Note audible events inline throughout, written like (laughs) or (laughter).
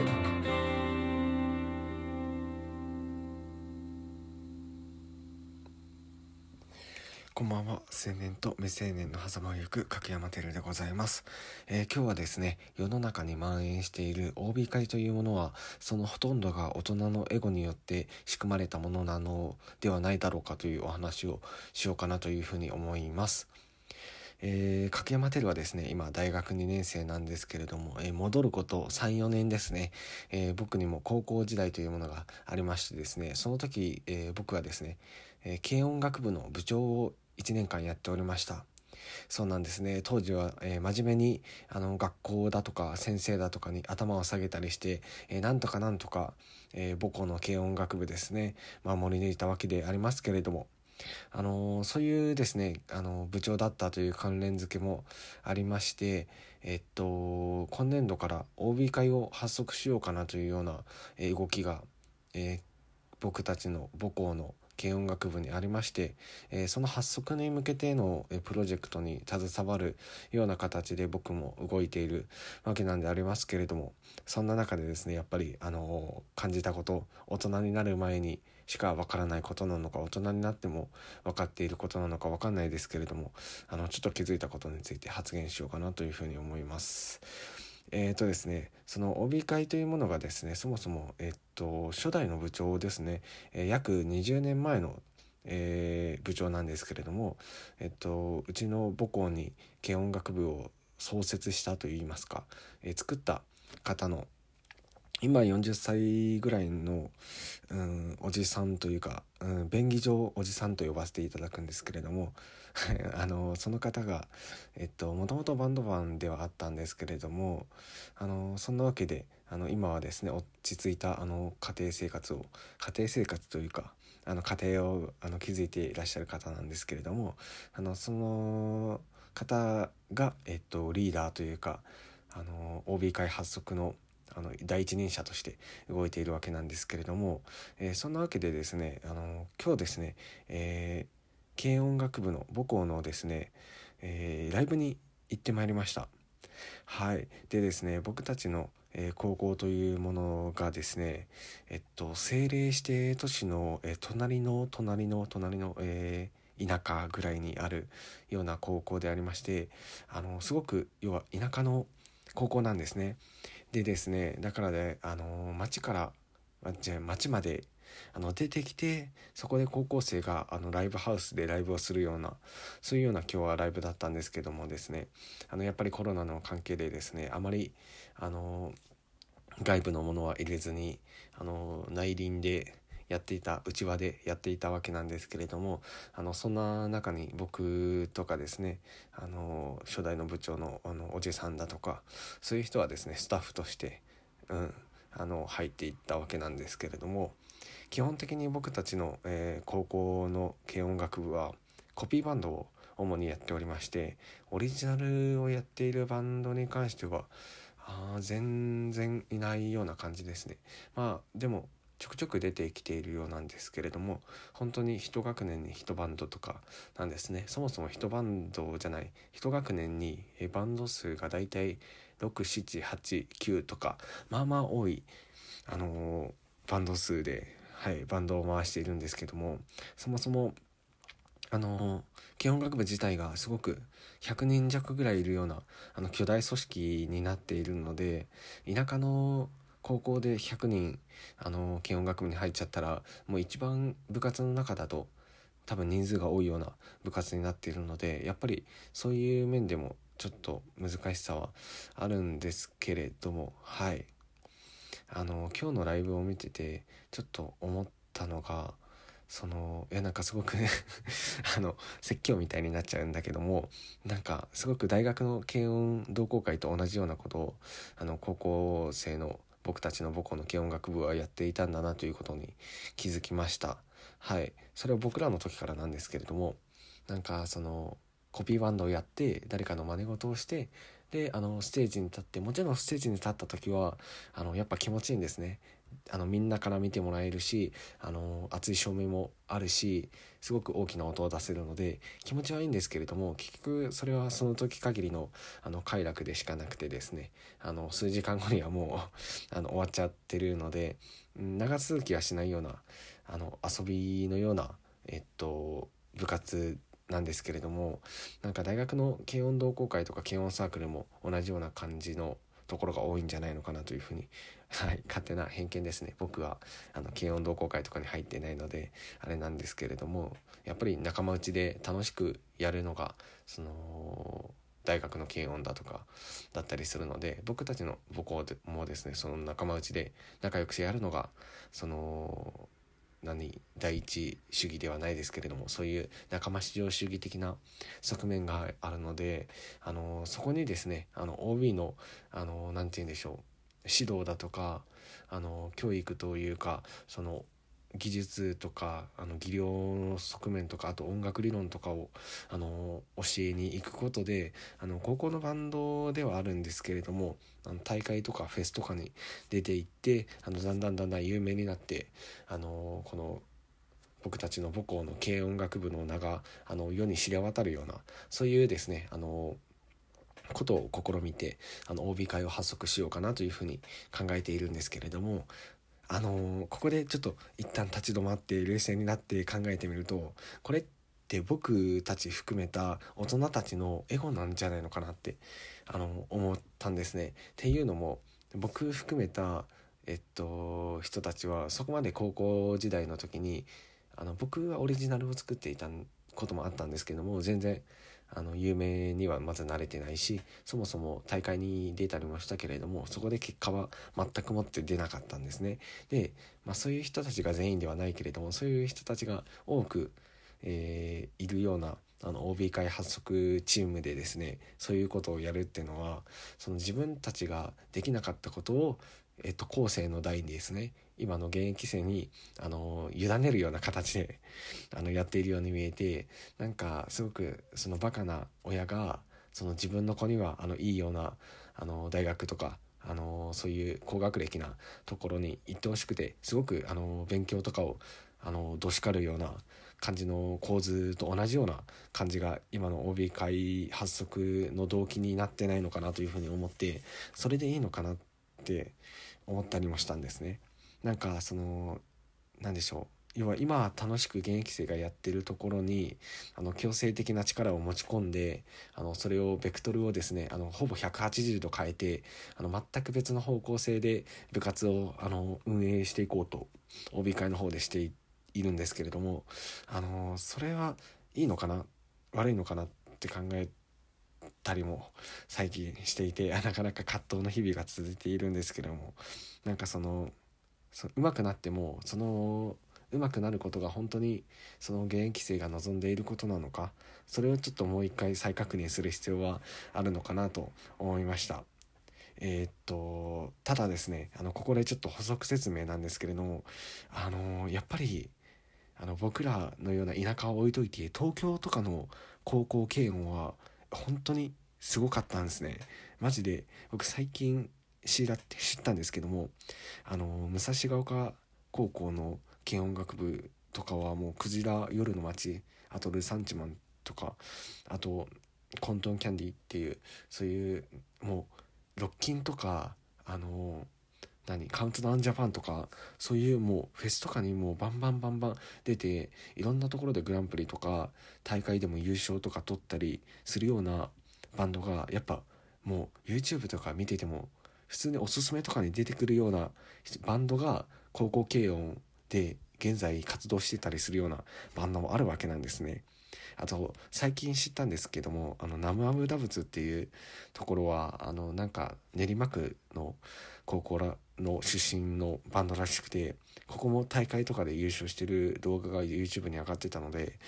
いこんばんは。青年と未成年の狭間を行く角山照でございます、えー、今日はですね、世の中に蔓延している OB 会というものは、そのほとんどが大人のエゴによって仕組まれたものなのではないだろうかというお話をしようかなというふうに思います。えー、柿山テルはですね今大学2年生なんですけれども、えー、戻ること34年ですね、えー、僕にも高校時代というものがありましてですねその時、え僕はですね、え軽音楽部の部長を1年間やっておりました。そうなんですね。当時は、えー、真面目にあの学校だとか先生だとかに頭を下げたりして、えー、なんとかなんとか、えー、母校の軽音楽部ですね守り抜いたわけでありますけれどもあのそういうですねあの部長だったという関連付けもありましてえっと今年度から OB 会を発足しようかなというような、え動きが、え僕たちの母校の軽音楽部にありまして、えー、その発足に向けてのプロジェクトに携わるような形で僕も動いているわけなんでありますけれどもそんな中でですねやっぱりあの感じたこと大人になる前にしかわからないことなのか大人になっても分かっていることなのか分かんないですけれどもあのちょっと気づいたことについて発言しようかなというふうに思います。えーとですね、その帯会というものがですねそもそも、えっと、初代の部長ですね、え、約20年前の、えー、部長なんですけれども、えっと、うちの母校に軽音楽部を創設したといいますか、えー、作った方の今40歳ぐらいの、うん、おじさんというか、うん、便宜上おじさんと呼ばせていただくんですけれども (laughs) あのその方がえっともともとバンドマンではあったんですけれどもあのそんなわけであの今はですね落ち着いたあの家庭生活を家庭生活というかあの家庭をあの築いていらっしゃる方なんですけれどもあのその方が、えっと、リーダーというかあの OB 会発足のあの第一人者として動いているわけなんですけれども、えー、そんなわけでですねあの今日ですね、えー、軽音楽部の母校のですね、えー、ライブに行ってまいりました。はいでですね僕たちの、え高校というものがですねえっと政令指定都市の、え隣の隣の隣の、え田舎ぐらいにあるような高校でありましてあのすごく要は田舎の高校なんですね。でですねだからねあの町からじゃ町まであの出てきてそこで高校生があのライブハウスでライブをするようなそういうような今日はライブだったんですけどもですねあのやっぱりコロナの関係でですねあまりあの外部のものは入れずにあの内輪でやっていた内輪でやっていたわけなんですけれどもあのそんな中に僕とかですねあの初代の部長のあのおじさんだとかそういう人はですねスタッフとして、うん、あの入っていったわけなんですけれども基本的に僕たちの、えー、高校の軽音楽部はコピーバンドを主にやっておりましてオリジナルをやっているバンドに関してはあ全然いないような感じですね。まあでもちょくちょく出てきているようなんですけれども本当に1学年に1バンドとかなんですね。そもそも1バンドじゃない1学年にバンド数がだいたい6789とかまあまあ多いあのー、バンド数で、はい、バンドを回しているんですけどもそもそもあの基本学部自体がすごく100人弱ぐらいいるようなあの巨大組織になっているので田舎の高校で100人あの軽音楽部に入っちゃったらもう一番部活の中だと多分人数が多いような部活になっているのでやっぱりそういう面でもちょっと難しさはあるんですけれどもはい。あの今日のライブを見ててちょっと思ったのがそのいやなんかすごくね (laughs) あの説教みたいになっちゃうんだけどもなんかすごく大学の軽音同好会と同じようなことをあの高校生の僕たちの母校の軽音楽部はやっていたんだなということに気づきました。はい。それは僕らの時からなんですけれどもなんかそのコピーバンドをやって誰かの真似事をしてであのステージに立ってもちろんステージに立った時はあのやっぱ気持ちいいんですね。あのみんなから見てもらえるしあの熱い照明もあるしすごく大きな音を出せるので気持ちはいいんですけれども結局それはその時限りのあの快楽でしかなくてですねあの数時間後にはもう (laughs) あの終わっちゃってるので長続きはしないようなあの遊びのような、えっと、部活なんですけれどもなんか大学の軽音同好会とか軽音サークルも同じような感じのところが多いんじゃないのかなというふうに、はい、勝手な偏見ですね。僕はあの軽音同好会とかに入ってないのであれなんですけれどもやっぱり仲間内で楽しくやるのがその大学の軽音だとかだったりするので僕たちの母校でもですねその仲間内で仲良くしてやるのがその何第一主義ではないですけれどもそういう仲間至上主義的な側面があるのであのそこにですねあの OB の何て言うんでしょう指導だとかあの教育というかその技術とかあの技量の側面とかあと音楽理論とかをあの教えに行くことであの高校のバンドではあるんですけれどもあの大会とかフェスとかに出て行ってあのだんだんだんだん有名になってあのこの僕たちの母校の軽音楽部の名があの世に知れ渡るようなそういうですねあのことを試みてあの OB 会を発足しようかなというふうに考えているんですけれどもあのここでちょっと一旦立ち止まって冷静になって考えてみるとこれって僕たち含めた大人たちのエゴなんじゃないのかなってあの思ったんですね。っていうのも僕含めたえっと人たちはそこまで高校時代の時にあの僕はオリジナルを作っていたこともあったんですけども全然あの有名にはまず慣れてないしそもそも大会に出たりもしたけれどもそこで結果は全くもって出なかったんですね。で、まあ、そういう人たちが全員ではないけれどもそういう人たちが多く、えー、いるようなあの OB 会発足チームでですねそういうことをやるっていうのはその自分たちができなかったことを、えっと、後世の代にですね今の現役生にあの委ねるような形であのやっているように見えてなんかすごくそのバカな親がその自分の子にはあのいいようなあの大学とかあのそういう高学歴なところに行ってほしくてすごくあの勉強とかをあのどしかるような感じの構図と同じような感じが今の OB 会発足の動機になってないのかなというふうに思ってそれでいいのかなって思ったりもしたんですね。なんかその何でしょう。要は今楽しく現役生がやってるところにあの強制的な力を持ち込んであのそれをベクトルをですねあのほぼ180度変えてあの全く別の方向性で部活をあの運営していこうと OB 会の方でしているんですけれどもあのそれはいいのかな？悪いのかなって考えたりも最近していて (laughs) なかなか葛藤の日々が続いているんですけれどもなんかそのそ上手くなってもその上手くなることが本当にその現役生が望んでいることなのかそれをちょっともう一回再確認する必要はあるのかなと思いました。えー、っとただですねあのここでちょっと補足説明なんですけれどもあのやっぱりあの僕らのような田舎を置いといて東京とかの高校軽音は本当にすごかったんですねマジで僕最近知らって知ったんですけどもあの武蔵ヶ丘高校の軽音楽部とかはもうクジラ夜の街あとルサンチマンとかあとコントンキャンディっていうそういうもうロッキンとかあの何カウントダウンジャパンとかそういうもうフェスとかにもうバンバンバンバン出ていろんなところでグランプリとか大会でも優勝とか取ったりするようなバンドがやっぱもう YouTube とか見てても普通におすすめとかに出てくるようなバンドが高校軽音で現在活動してたりするようなバンドもあるわけなんですね。あと最近知ったんですけどもあのナムアムダブツっていうところはあのなんか練馬区の高校らの出身のバンドらしくてここも大会とかで優勝してる動画が YouTube に上がってたので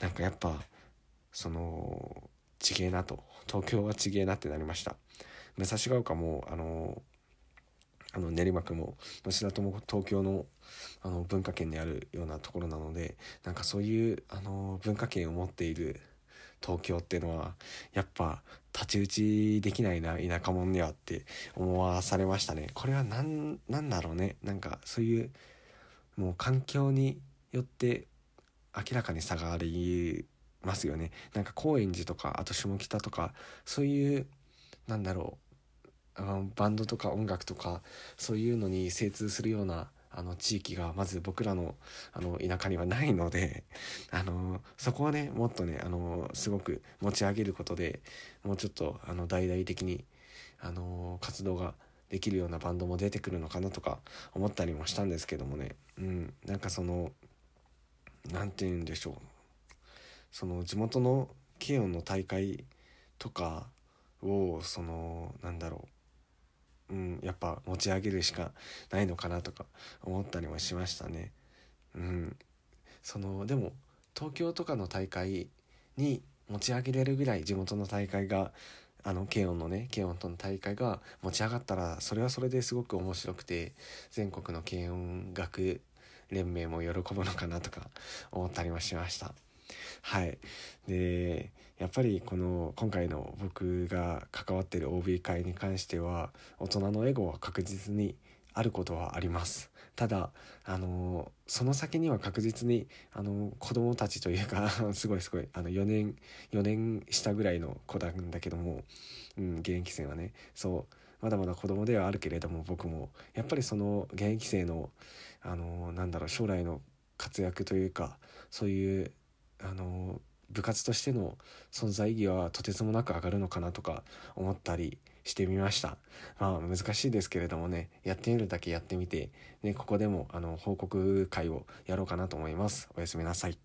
なんかやっぱそのちげえなと東京はちげえなってなりました。武蔵ヶ丘もあのあの練馬区も吉田とも東京のあの文化圏にあるようなところなのでなんかそういうあの文化圏を持っている東京っていうのはやっぱ太刀打ちできないな田舎者にはって思わされましたね。これは何なんだろうね。なんかそういうもう環境によって明らかに差がありますよね。なんか高円寺とかあと下北とかそういうなんだろう。バンドとか音楽とかそういうのに精通するようなあの地域がまず僕らのあの田舎にはないので (laughs) あのそこはねもっとねあのすごく持ち上げることでもうちょっとあの大々的にあの活動ができるようなバンドも出てくるのかなとか思ったりもしたんですけどもね。うん。なんかその何て言うんでしょう。その地元の慶音の大会とかをそのなんだろう、うん、やっぱ持ち上げるしかないのかなとか思ったりもしましたね。うん、そのでも東京とかの大会に持ち上げれるぐらい地元の大会があの慶音のね慶音との大会が持ち上がったらそれはそれですごく面白くて全国の慶音楽連盟も喜ぶのかなとか思ったりもしました。はい。で、やっぱりこの今回の僕が関わってる OB 会に関しては大人のエゴは確実にあることはあります。ただ、あのその先には確実に、あの子供たちというか (laughs) すごいすごい、あの、4年、4年下ぐらいの子なんだけども、うん、現役生はね、そう、まだまだ子供ではあるけれども、僕も、やっぱりその現役生の、あのなんだろう、将来の活躍というか、そういうあの部活としての存在意義はとてつもなく上がるのかなとか思ったりしてみました。まあ難しいですけれどもねやってみるだけやってみて、ね、ここでもあの報告会をやろうかなと思います。おやすみなさい。